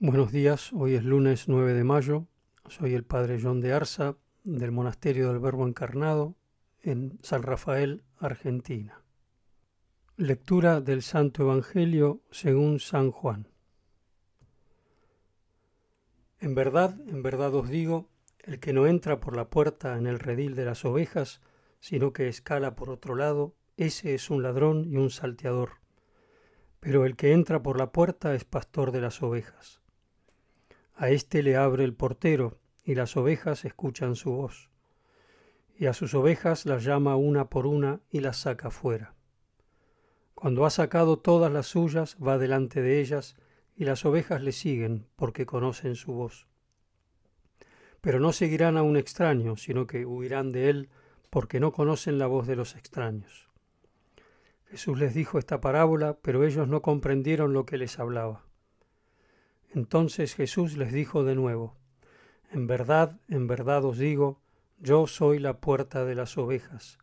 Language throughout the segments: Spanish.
Buenos días, hoy es lunes 9 de mayo, soy el padre John de Arza del Monasterio del Verbo Encarnado en San Rafael, Argentina. Lectura del Santo Evangelio según San Juan. En verdad, en verdad os digo, el que no entra por la puerta en el redil de las ovejas, sino que escala por otro lado, ese es un ladrón y un salteador. Pero el que entra por la puerta es pastor de las ovejas. A éste le abre el portero, y las ovejas escuchan su voz. Y a sus ovejas las llama una por una y las saca fuera. Cuando ha sacado todas las suyas, va delante de ellas, y las ovejas le siguen, porque conocen su voz. Pero no seguirán a un extraño, sino que huirán de él, porque no conocen la voz de los extraños. Jesús les dijo esta parábola, pero ellos no comprendieron lo que les hablaba. Entonces Jesús les dijo de nuevo, En verdad, en verdad os digo, yo soy la puerta de las ovejas.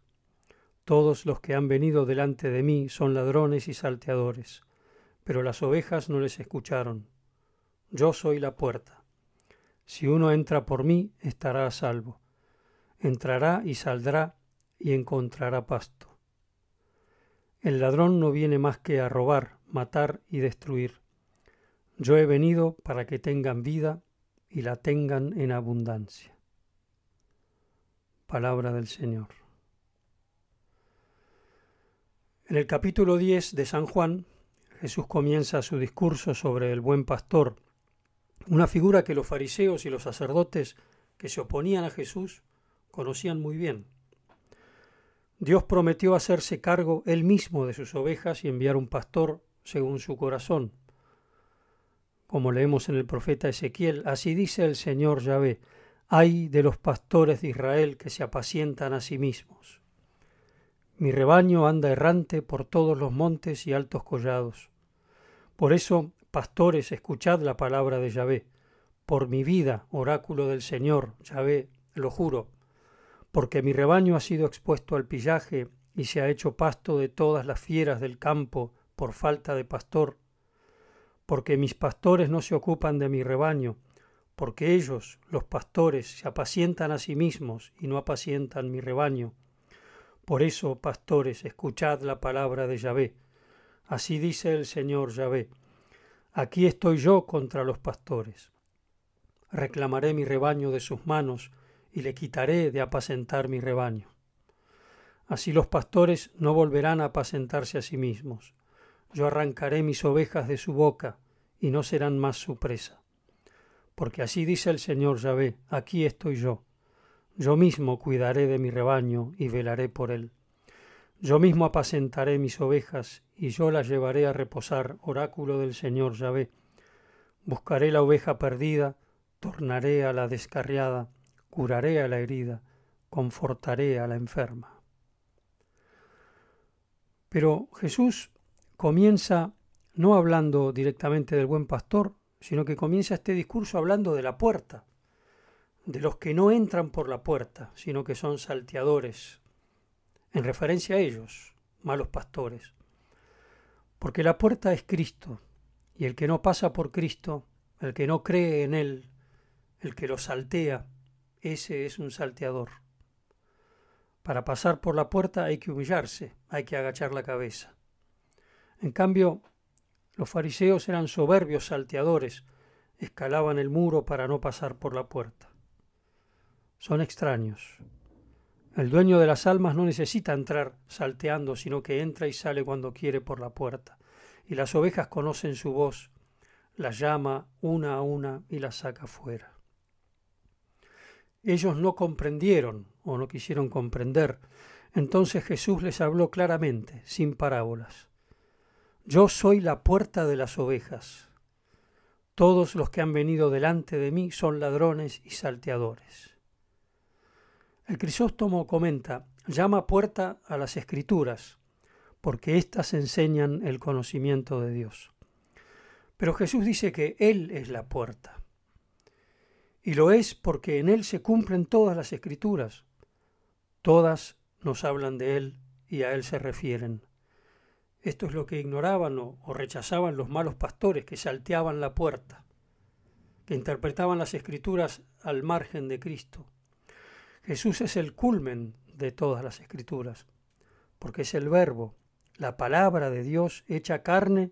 Todos los que han venido delante de mí son ladrones y salteadores, pero las ovejas no les escucharon. Yo soy la puerta. Si uno entra por mí, estará a salvo. Entrará y saldrá y encontrará pasto. El ladrón no viene más que a robar, matar y destruir. Yo he venido para que tengan vida y la tengan en abundancia. Palabra del Señor. En el capítulo 10 de San Juan, Jesús comienza su discurso sobre el buen pastor, una figura que los fariseos y los sacerdotes que se oponían a Jesús conocían muy bien. Dios prometió hacerse cargo él mismo de sus ovejas y enviar un pastor según su corazón como leemos en el profeta Ezequiel, así dice el Señor Yahvé, ay de los pastores de Israel que se apacientan a sí mismos. Mi rebaño anda errante por todos los montes y altos collados. Por eso, pastores, escuchad la palabra de Yahvé. Por mi vida, oráculo del Señor, Yahvé, lo juro, porque mi rebaño ha sido expuesto al pillaje y se ha hecho pasto de todas las fieras del campo por falta de pastor, porque mis pastores no se ocupan de mi rebaño, porque ellos, los pastores, se apacientan a sí mismos y no apacientan mi rebaño. Por eso, pastores, escuchad la palabra de Yahvé. Así dice el Señor Yahvé. Aquí estoy yo contra los pastores. Reclamaré mi rebaño de sus manos y le quitaré de apacentar mi rebaño. Así los pastores no volverán a apacentarse a sí mismos yo arrancaré mis ovejas de su boca, y no serán más su presa. Porque así dice el Señor Yahvé, aquí estoy yo. Yo mismo cuidaré de mi rebaño y velaré por él. Yo mismo apacentaré mis ovejas, y yo las llevaré a reposar, oráculo del Señor Yahvé. Buscaré la oveja perdida, tornaré a la descarriada, curaré a la herida, confortaré a la enferma. Pero Jesús comienza no hablando directamente del buen pastor, sino que comienza este discurso hablando de la puerta, de los que no entran por la puerta, sino que son salteadores, en referencia a ellos, malos pastores. Porque la puerta es Cristo, y el que no pasa por Cristo, el que no cree en Él, el que lo saltea, ese es un salteador. Para pasar por la puerta hay que humillarse, hay que agachar la cabeza. En cambio, los fariseos eran soberbios salteadores, escalaban el muro para no pasar por la puerta. Son extraños. El dueño de las almas no necesita entrar salteando, sino que entra y sale cuando quiere por la puerta. Y las ovejas conocen su voz, las llama una a una y las saca fuera. Ellos no comprendieron o no quisieron comprender. Entonces Jesús les habló claramente, sin parábolas. Yo soy la puerta de las ovejas. Todos los que han venido delante de mí son ladrones y salteadores. El Crisóstomo comenta, llama puerta a las escrituras, porque éstas enseñan el conocimiento de Dios. Pero Jesús dice que Él es la puerta. Y lo es porque en Él se cumplen todas las escrituras. Todas nos hablan de Él y a Él se refieren. Esto es lo que ignoraban o, rechazaban los malos pastores que salteaban la puerta. que interpretaban las escrituras al margen de Cristo. Jesús es el culmen de todas las escrituras, porque es el verbo, la palabra de Dios hecha carne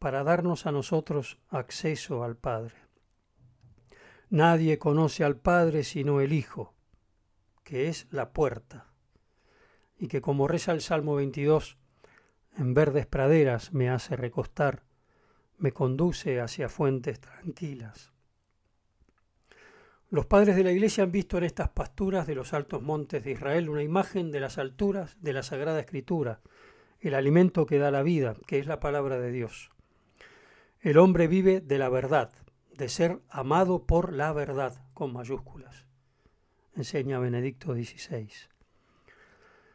para darnos a nosotros acceso al Padre. Nadie conoce al Padre sino el Hijo, que es la puerta, y que como reza el Salmo 22, en verdes praderas me hace recostar, me conduce hacia fuentes tranquilas. Los padres de la Iglesia han visto en estas pasturas de los altos montes de Israel una imagen de las alturas de la Sagrada Escritura, el alimento que da la vida, que es la palabra de Dios. El hombre vive de la verdad, de ser amado por la verdad, con mayúsculas, enseña Benedicto XVI.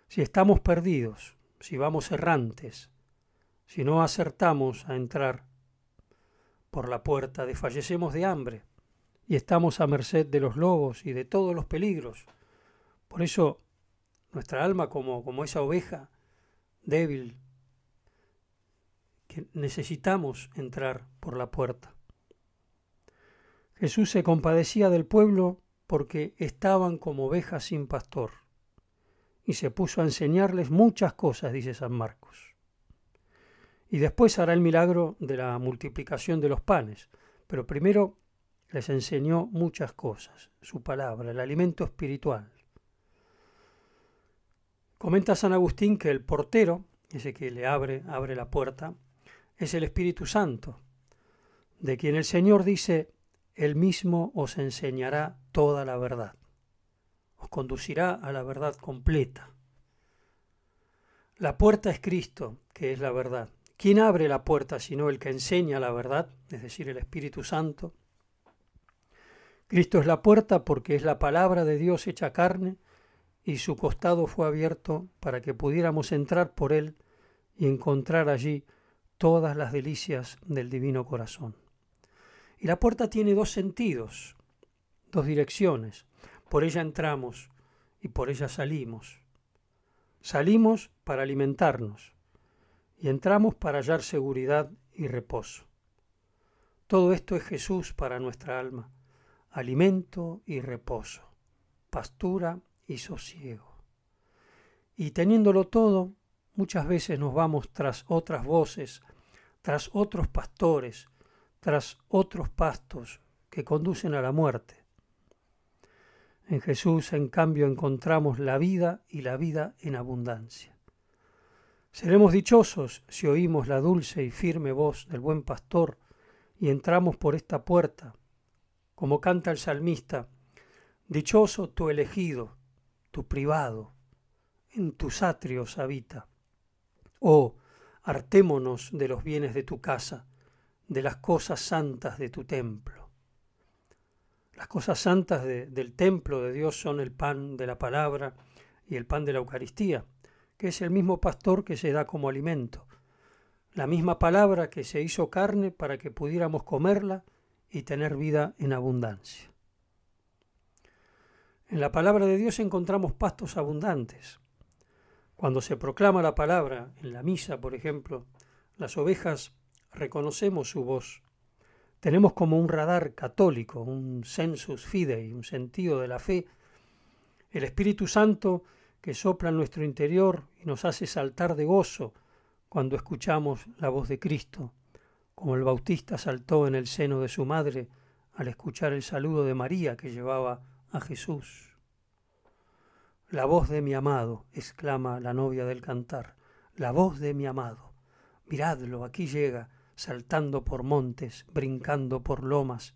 Si estamos perdidos, si vamos errantes, si no acertamos a entrar por la puerta, desfallecemos de hambre y estamos a merced de los lobos y de todos los peligros. Por eso nuestra alma, como, como esa oveja débil, que necesitamos entrar por la puerta. Jesús se compadecía del pueblo porque estaban como ovejas sin pastor y se puso a enseñarles muchas cosas, dice San Marcos. Y después hará el milagro de la multiplicación de los panes, pero primero les enseñó muchas cosas, su palabra, el alimento espiritual. Comenta San Agustín que el portero, ese que le abre, abre la puerta, es el Espíritu Santo, de quien el Señor dice, Él mismo os enseñará toda la verdad conducirá a la verdad completa. La puerta es Cristo, que es la verdad. ¿Quién abre la puerta sino el que enseña la verdad, es decir, el Espíritu Santo? Cristo es la puerta porque es la palabra de Dios hecha carne y su costado fue abierto para que pudiéramos entrar por él y encontrar allí todas las delicias del divino corazón. Y la puerta tiene dos sentidos, dos direcciones. Por ella entramos y por ella salimos. Salimos para alimentarnos y entramos para hallar seguridad y reposo. Todo esto es Jesús para nuestra alma, alimento y reposo, pastura y sosiego. Y teniéndolo todo, muchas veces nos vamos tras otras voces, tras otros pastores, tras otros pastos que conducen a la muerte. En Jesús, en cambio, encontramos la vida y la vida en abundancia. Seremos dichosos si oímos la dulce y firme voz del buen pastor y entramos por esta puerta, como canta el salmista, Dichoso tu elegido, tu privado, en tus atrios habita. Oh, hartémonos de los bienes de tu casa, de las cosas santas de tu templo. Las cosas santas del templo de Dios son el pan de la palabra y el pan de la Eucaristía, que es el mismo pastor que se da como alimento, la misma palabra que se hizo carne para que pudiéramos comerla y tener vida en abundancia. En la palabra de Dios encontramos pastos abundantes. Cuando se proclama la palabra en la misa, por ejemplo, las ovejas reconocemos su voz tenemos como un radar católico, un sensus fidei, un sentido de la fe, el Espíritu Santo que sopla en nuestro interior y nos hace saltar de gozo cuando escuchamos la voz de Cristo, como el Bautista saltó en el seno de su madre al escuchar el saludo de María que llevaba a Jesús. La voz de mi amado, exclama la novia del cantar, la voz de mi amado. Miradlo, aquí llega, saltando por montes, brincando por lomas.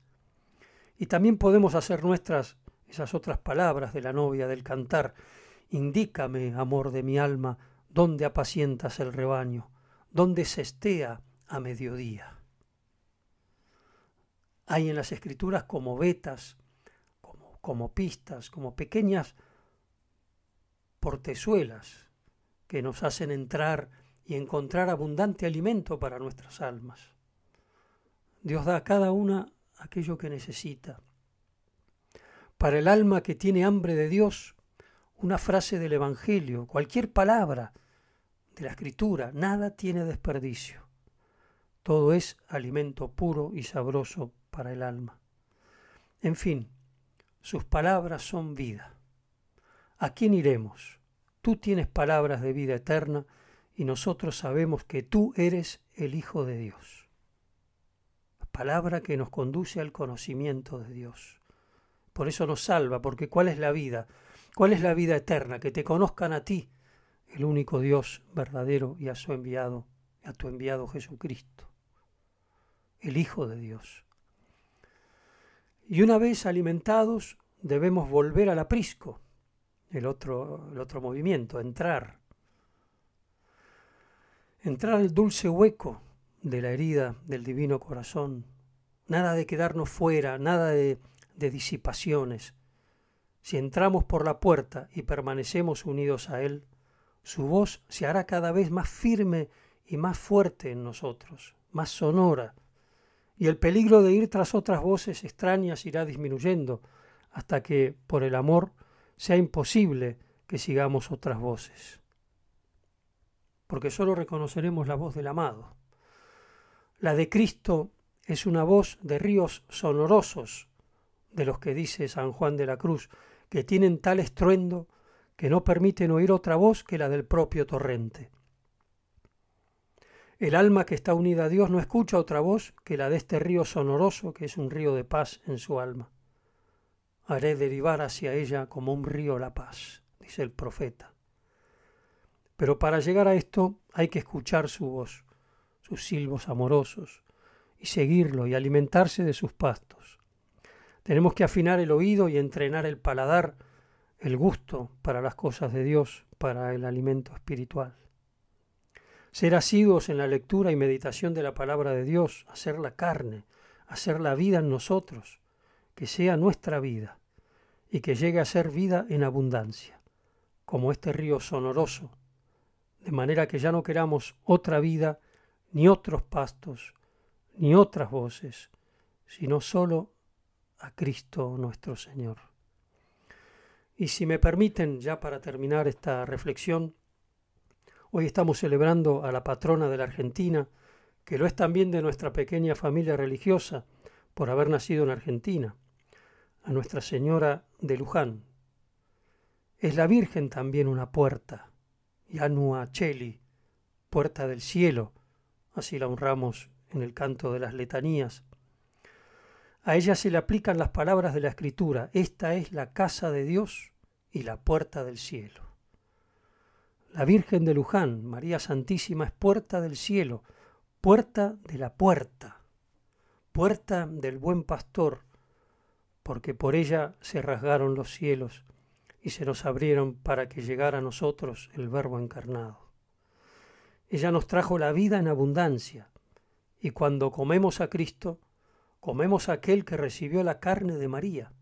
Y también podemos hacer nuestras esas otras palabras de la novia del cantar. Indícame, amor de mi alma, dónde apacientas el rebaño, dónde se estea a mediodía. Hay en las escrituras como vetas, como, como pistas, como pequeñas portezuelas que nos hacen entrar y encontrar abundante alimento para nuestras almas. Dios da a cada una aquello que necesita. Para el alma que tiene hambre de Dios, una frase del Evangelio, cualquier palabra de la Escritura, nada tiene desperdicio. Todo es alimento puro y sabroso para el alma. En fin, sus palabras son vida. ¿A quién iremos? Tú tienes palabras de vida eterna y nosotros sabemos que tú eres el Hijo de Dios. palabra que nos conduce al conocimiento de Dios. Por eso nos salva, porque ¿cuál es la vida? ¿Cuál es la vida eterna? Que te conozcan a ti, el único Dios verdadero, y a su enviado, a tu enviado Jesucristo, el Hijo de Dios. Y una vez alimentados, debemos volver al aprisco, el otro, el otro movimiento, entrar. Entrar al dulce hueco de la herida del divino corazón. Nada de quedarnos fuera, nada de, de disipaciones. Si entramos por la puerta y permanecemos unidos a Él, su voz se hará cada vez más firme y más fuerte en nosotros, más sonora, y el peligro de ir tras otras voces extrañas irá disminuyendo, hasta que, por el amor, sea imposible que sigamos otras voces. Porque sólo reconoceremos la voz del amado. La de Cristo es una voz de ríos sonorosos, de los que dice San Juan de la Cruz, que tienen tal estruendo que no permiten oír otra voz que la del propio torrente. El alma que está unida a Dios no escucha otra voz que la de este río sonoroso que es un río de paz en su alma haré derivar hacia ella como un río la paz, dice el profeta. Pero para llegar a esto hay que escuchar su voz, sus silbos amorosos, y seguirlo y alimentarse de sus pastos. Tenemos que afinar el oído y entrenar el paladar, el gusto para las cosas de Dios, para el alimento espiritual. Ser asiduos en la lectura y meditación de la palabra de Dios, hacer la carne, hacer la vida en nosotros, que sea nuestra vida y que llegue a ser vida en abundancia, como este río sonoroso, de manera que ya no queramos otra vida, ni otros pastos, ni otras voces, sino solo a Cristo nuestro Señor. Y si me permiten, ya para terminar esta reflexión, hoy estamos celebrando a la patrona de la Argentina, que lo es también de nuestra pequeña familia religiosa, por haber nacido en Argentina a Nuestra Señora de Luján. Es la Virgen también una puerta, Yanua Cheli, puerta del cielo, así la honramos en el canto de las letanías. A ella se le aplican las palabras de la Escritura, esta es la casa de Dios y la puerta del cielo. La Virgen de Luján, María Santísima, es puerta del cielo, puerta de la puerta, puerta del buen pastor, porque por ella se rasgaron los cielos y se nos abrieron para que llegara a nosotros el Verbo encarnado. Ella nos trajo la vida en abundancia, y cuando comemos a Cristo, comemos a aquel que recibió la carne de María.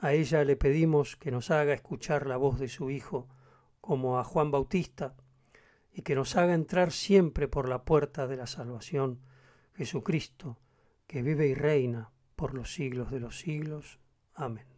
A ella le pedimos que nos haga escuchar la voz de su Hijo, como a Juan Bautista, y que nos haga entrar siempre por la puerta de la salvación, Jesucristo, que vive y reina por los siglos de los siglos. Amén.